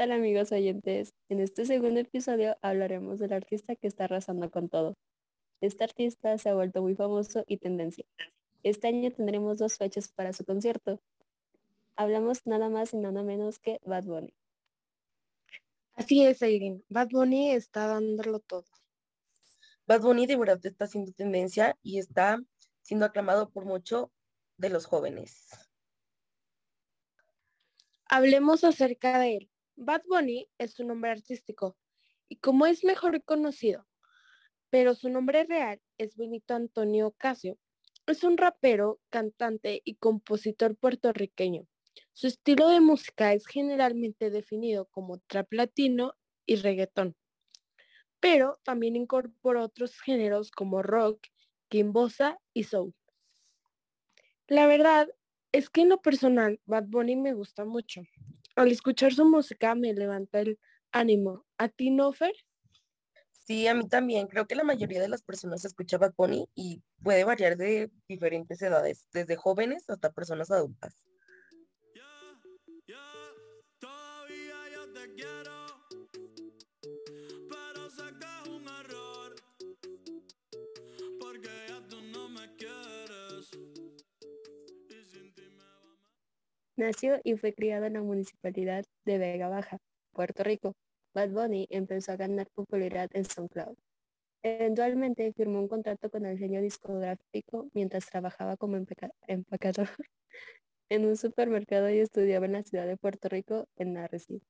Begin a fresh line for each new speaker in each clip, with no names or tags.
¿Qué tal amigos oyentes? En este segundo episodio hablaremos del artista que está arrasando con todo. Este artista se ha vuelto muy famoso y tendencia. Este año tendremos dos fechas para su concierto. Hablamos nada más y nada menos que Bad Bunny.
Así es, Irene. Bad Bunny está dándolo todo.
Bad Bunny de verdad está haciendo tendencia y está siendo aclamado por mucho de los jóvenes.
Hablemos acerca de él. Bad Bunny es su nombre artístico y como es mejor conocido, pero su nombre real es Benito Antonio Casio. Es un rapero, cantante y compositor puertorriqueño. Su estilo de música es generalmente definido como trap latino y reggaetón, pero también incorpora otros géneros como rock, quimbosa y soul. La verdad es que en lo personal Bad Bunny me gusta mucho. Al escuchar su música me levanta el ánimo. ¿A ti no, Fer?
Sí, a mí también. Creo que la mayoría de las personas escucha Bad y puede variar de diferentes edades, desde jóvenes hasta personas adultas.
Nació y fue criado en la municipalidad de Vega Baja, Puerto Rico. Bad Bunny empezó a ganar popularidad en SoundCloud. Eventualmente firmó un contrato con el sello discográfico mientras trabajaba como empacador en un supermercado y estudiaba en la ciudad de Puerto Rico en Arrecife.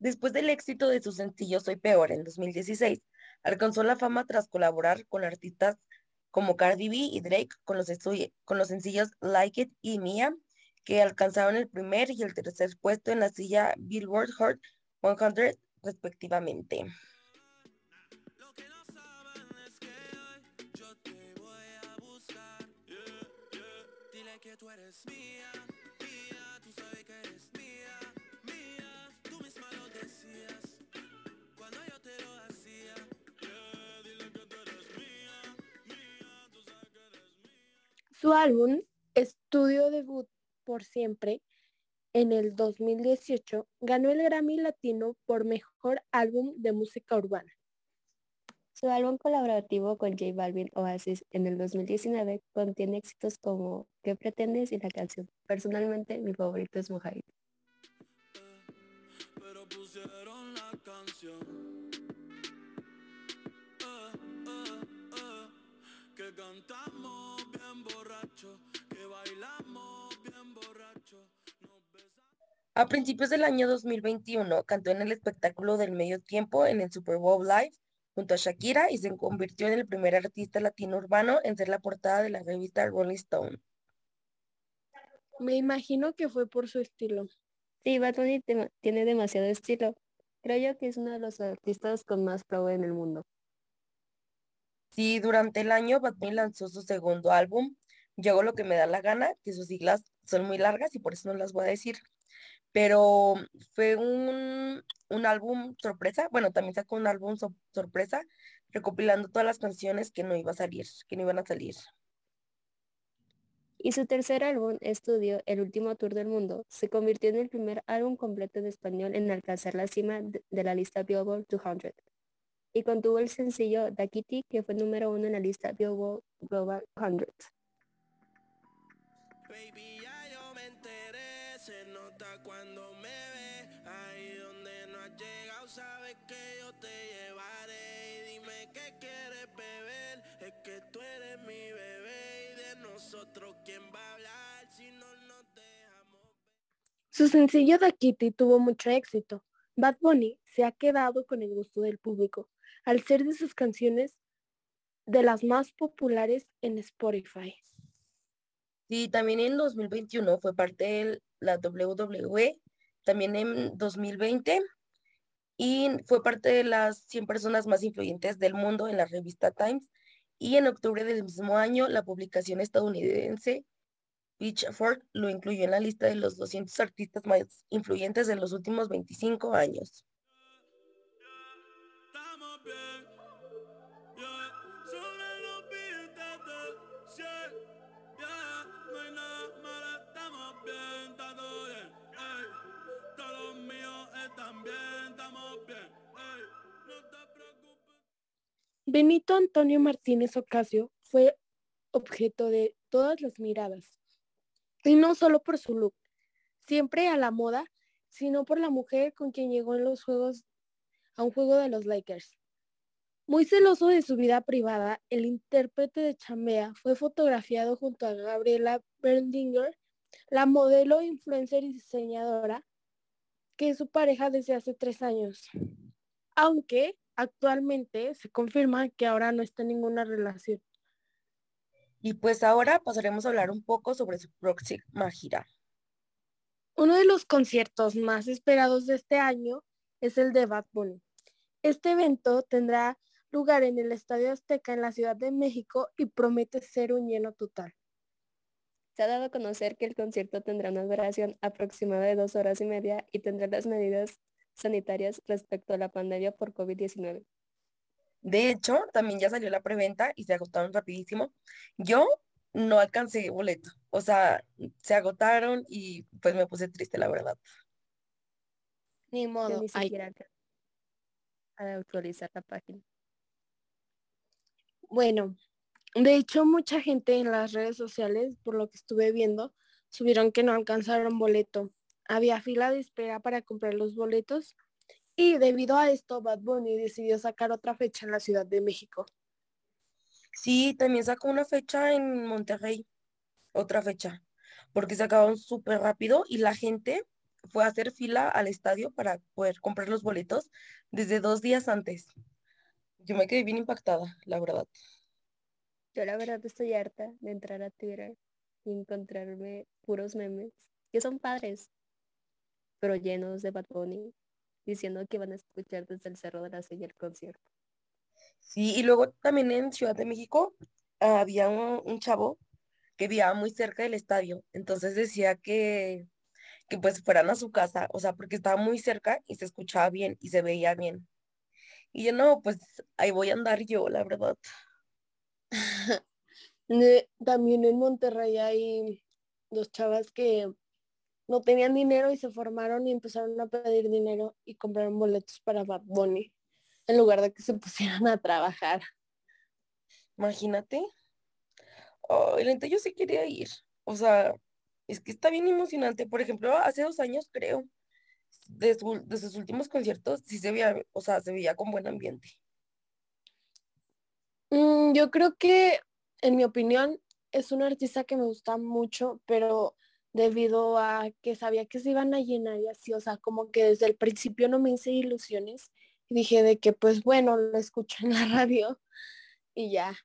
Después del éxito de su sencillo Soy Peor en 2016, alcanzó la fama tras colaborar con artistas como Cardi B y Drake con los, sencillos Like It y Mia, que alcanzaron el primer y el tercer puesto en la silla Billboard Hot 100 respectivamente.
Su álbum Estudio Debut por Siempre en el 2018 ganó el Grammy Latino por Mejor Álbum de Música Urbana.
Su álbum colaborativo con J Balvin Oasis en el 2019 contiene éxitos como ¿Qué pretendes? y la canción. Personalmente mi favorito es Mojadito.
A principios del año 2021 cantó en el espectáculo del medio tiempo en el Super Bowl Live junto a Shakira y se convirtió en el primer artista latino urbano en ser la portada de la revista Rolling Stone.
Me imagino que fue por su estilo.
Sí, Bad Bunny tiene demasiado estilo. Creo yo que es uno de los artistas con más flow en el mundo.
Sí, durante el año Bad Bunny lanzó su segundo álbum, Yo hago lo que me da la gana, que sus siglas son muy largas y por eso no las voy a decir pero fue un, álbum sorpresa, bueno, también sacó un álbum sorpresa recopilando todas las canciones que no iba a salir, que no iban a salir.
Y su tercer álbum, Estudio, El último tour del mundo, se convirtió en el primer álbum completo en español en alcanzar la cima de la lista Billboard 200 y contuvo el sencillo Da Kitty, que fue número uno en la lista Billboard Global 100. cuando me ve. Ahí donde no has llegado, sabes que yo te llevaré. Y dime qué quieres beber. Es que tú eres mi bebé. Y de nosotros, ¿quién va a hablar si no nos dejamos
Su sencillo Da Kitty tuvo mucho éxito. Bad Bunny se ha quedado con el gusto del público, al ser de sus canciones de las más populares en Spotify.
Sí, también en 2021 fue parte de la WWE, también en 2020, y fue parte de las 100 personas más influyentes del mundo en la revista Times. Y en octubre del mismo año, la publicación estadounidense Pitchfork lo incluyó en la lista de los 200 artistas más influyentes de los últimos 25 años.
Benito Antonio Martínez Ocasio fue objeto de todas las miradas, y no solo por su look, siempre a la moda, sino por la mujer con quien llegó en los juegos a un juego de los Lakers. Muy celoso de su vida privada, el intérprete de Chambea fue fotografiado junto a Gabriela Berndinger, la modelo, influencer y diseñadora, que es su pareja desde hace tres años. Aunque actualmente se confirma que ahora no está en ninguna relación.
Y pues ahora pasaremos a hablar un poco sobre su próxima gira.
Uno de los conciertos más esperados de este año es el de Bad Bunny. Este evento tendrá lugar en el Estadio Azteca en la Ciudad de México y promete ser un lleno total.
Se ha dado a conocer que el concierto tendrá una duración aproximada de dos horas y media y tendrá las medidas sanitarias respecto a la pandemia por COVID-19.
De hecho, también ya salió la preventa y se agotaron rapidísimo. Yo no alcancé boleto, o sea, se agotaron y pues me puse triste, la verdad.
Ni modo,
hay que actualizar la página.
Bueno, de hecho, mucha gente en las redes sociales, por lo que estuve viendo, subieron que no alcanzaron boleto había fila de espera para comprar los boletos y debido a esto Bad Bunny decidió sacar otra fecha en la Ciudad de México.
Sí, también sacó una fecha en Monterrey, otra fecha, porque se acabaron súper rápido y la gente fue a hacer fila al estadio para poder comprar los boletos desde dos días antes. Yo me quedé bien impactada, la verdad.
Yo la verdad estoy harta de entrar a Twitter y encontrarme puros memes que son padres, pero llenos de Bad Bunny, diciendo que van a escuchar desde el Cerro de la Silla el concierto.
Sí, y luego también en Ciudad de México había un, chavo que vivía muy cerca del estadio, entonces decía que, que pues fueran a su casa, o sea, porque estaba muy cerca y se escuchaba bien y se veía bien. Y yo no, pues ahí voy a andar yo, la verdad.
También en Monterrey hay dos chavas que no tenían dinero y se formaron y empezaron a pedir dinero y compraron boletos para Bad Bunny en lugar de que se pusieran a trabajar.
Imagínate. Oh, yo sí quería ir. O sea, es que está bien emocionante. Por ejemplo, hace dos años creo, de, sus últimos conciertos, sí se veía, o sea, se veía con buen ambiente.
Mm, yo creo que, en mi opinión, es un artista que me gusta mucho, pero debido a que sabía que se iban a llenar y así, o sea, como que desde el principio no me hice ilusiones y dije de que pues bueno, lo escucho en la radio y ya.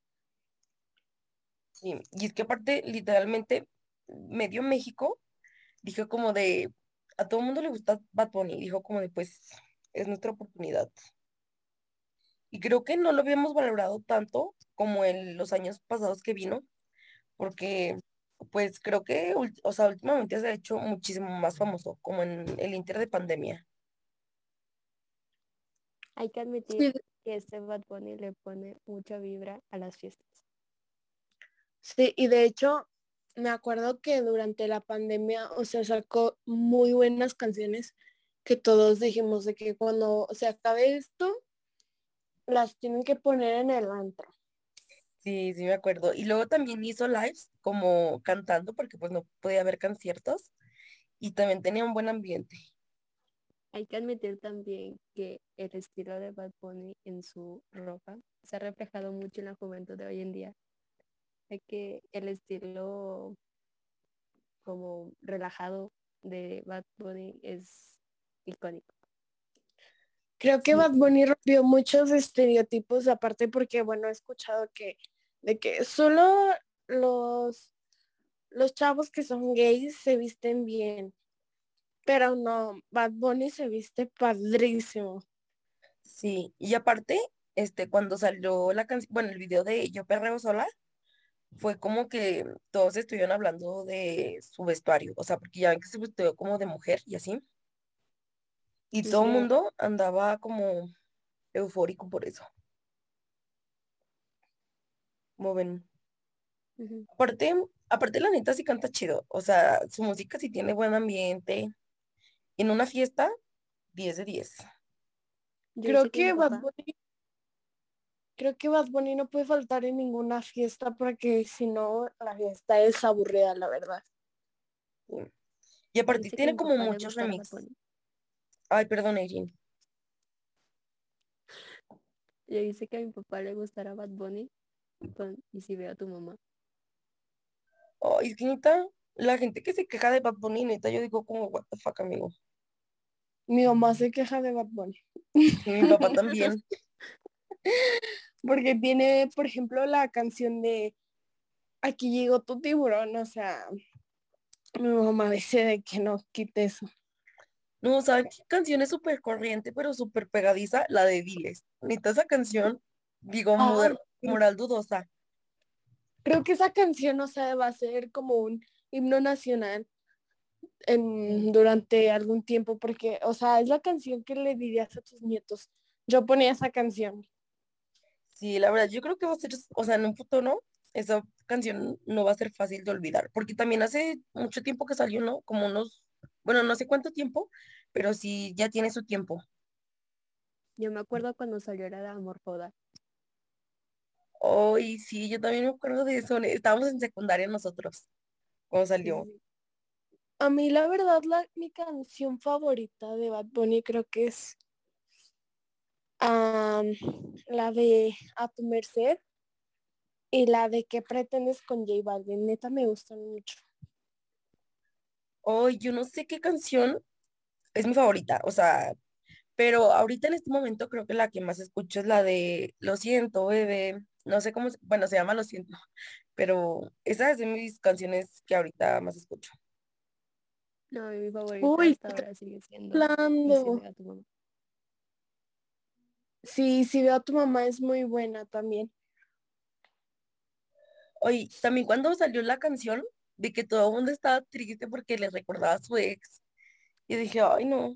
Sí, y es que aparte literalmente medio México dijo como de, a todo el mundo le gusta Bad Bunny, dijo como de pues es nuestra oportunidad. Y creo que no lo habíamos valorado tanto como en los años pasados que vino, porque pues creo que, o sea, últimamente se ha hecho muchísimo más famoso, como en el inter de pandemia.
Hay que admitir que este Bad Bunny le pone mucha vibra a las fiestas.
Sí, y de hecho, me acuerdo que durante la pandemia, o sea, sacó muy buenas canciones que todos dijimos de que cuando se acabe esto, las tienen que poner en el antro.
Sí, sí me acuerdo. Y luego también hizo lives como cantando porque pues no podía haber conciertos y también tenía un buen ambiente.
Hay que admitir también que el estilo de Bad Bunny en su ropa se ha reflejado mucho en la juventud de hoy en día. Es que el estilo como relajado de Bad Bunny es icónico.
Creo que Bad Bunny rompió muchos estereotipos, aparte porque, bueno, he escuchado que de que solo los, los chavos que son gays se visten bien. Pero no, Bad Bunny se viste padrísimo.
Sí, y aparte, este, cuando salió la canción, bueno, el video de Yo Perreo Sola, fue como que todos estuvieron hablando de su vestuario, o sea, porque ya ven que se vistió como de mujer y así. Y
Sí,
todo el
sí.
mundo andaba como eufórico por eso.
Ujú.
Aparte, aparte la neta sí canta chido, o sea, su música sí tiene buen ambiente. En una fiesta, 10 de 10.
Yo
Creo que Bad Bunny, creo que Bad Bunny no puede faltar en ninguna fiesta porque si no, la fiesta es aburrida, la verdad.
Y aparte tiene como muchos remixes. Ay, perdón, Erin.
Yo hice que a mi papá le gustara Bad Bunny Y si veo a tu mamá.
Ay, es que neta, la gente que se queja de Bad Bunny, neta, yo digo como, what the fuck, amigo.
Mi mamá se queja de Bad Bunny
mi papá también.
porque tiene, por ejemplo, la canción de Aquí llegó tu tiburón, o sea, mi mamá dice de que no quite eso.
No, ¿saben qué canción es súper corriente, pero súper pegadiza? La de Diles. Neta, esa canción, digo,
sí.
Moral dudosa.
Creo que esa canción, o sea, va a ser como un himno nacional en, durante algún tiempo, porque, o sea, es la canción que le dirías a tus nietos. Yo ponía esa canción.
Sí, la verdad, yo creo que va a ser, o sea, en un futuro, esa canción no va a ser fácil de olvidar, porque también hace mucho tiempo que salió, ¿no? Como unos, bueno, no sé cuánto tiempo, pero sí ya tiene su tiempo.
Yo me acuerdo cuando salió la de Amor Foda.
Ay, sí, yo también me acuerdo de eso. Estábamos en secundaria nosotros,
Sí,
salió.
A mí, la verdad, la, mi canción favorita de Bad Bunny creo que es am, la de A tu merced y la de ¿Qué pretendes con J Balvin? Neta, me gustan mucho.
Ay, yo no sé qué canción es mi favorita, o sea, pero ahorita en este momento creo que la que más escucho es la de Lo siento, bebé. No sé cómo, se- bueno, se llama Lo siento, pero esa es de mis canciones que ahorita más escucho.
No, mi favorita
Uy,
hasta ahora sigue siendo Y si
Hablando.
veo a tu mamá.
Sí, si veo a tu mamá es muy buena también.
Oye, también cuando salió la canción de que todo el mundo estaba triste porque le recordaba a su ex, y dije, ay, no,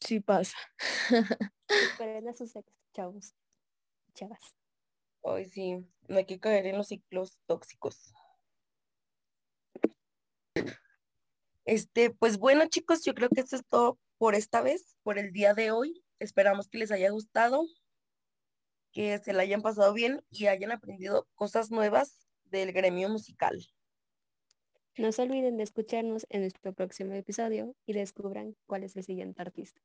Sí pasa.
Esperen a sus ex, chavos. Chavas.
ay, sí, no hay que caer en los ciclos tóxicos. Este, pues bueno, chicos, yo creo que esto es todo por esta vez, por el día de hoy. Esperamos que les haya gustado, que se la hayan pasado bien y hayan aprendido cosas nuevas del gremio musical.
No se olviden de escucharnos en nuestro próximo episodio y descubran cuál es el siguiente artista.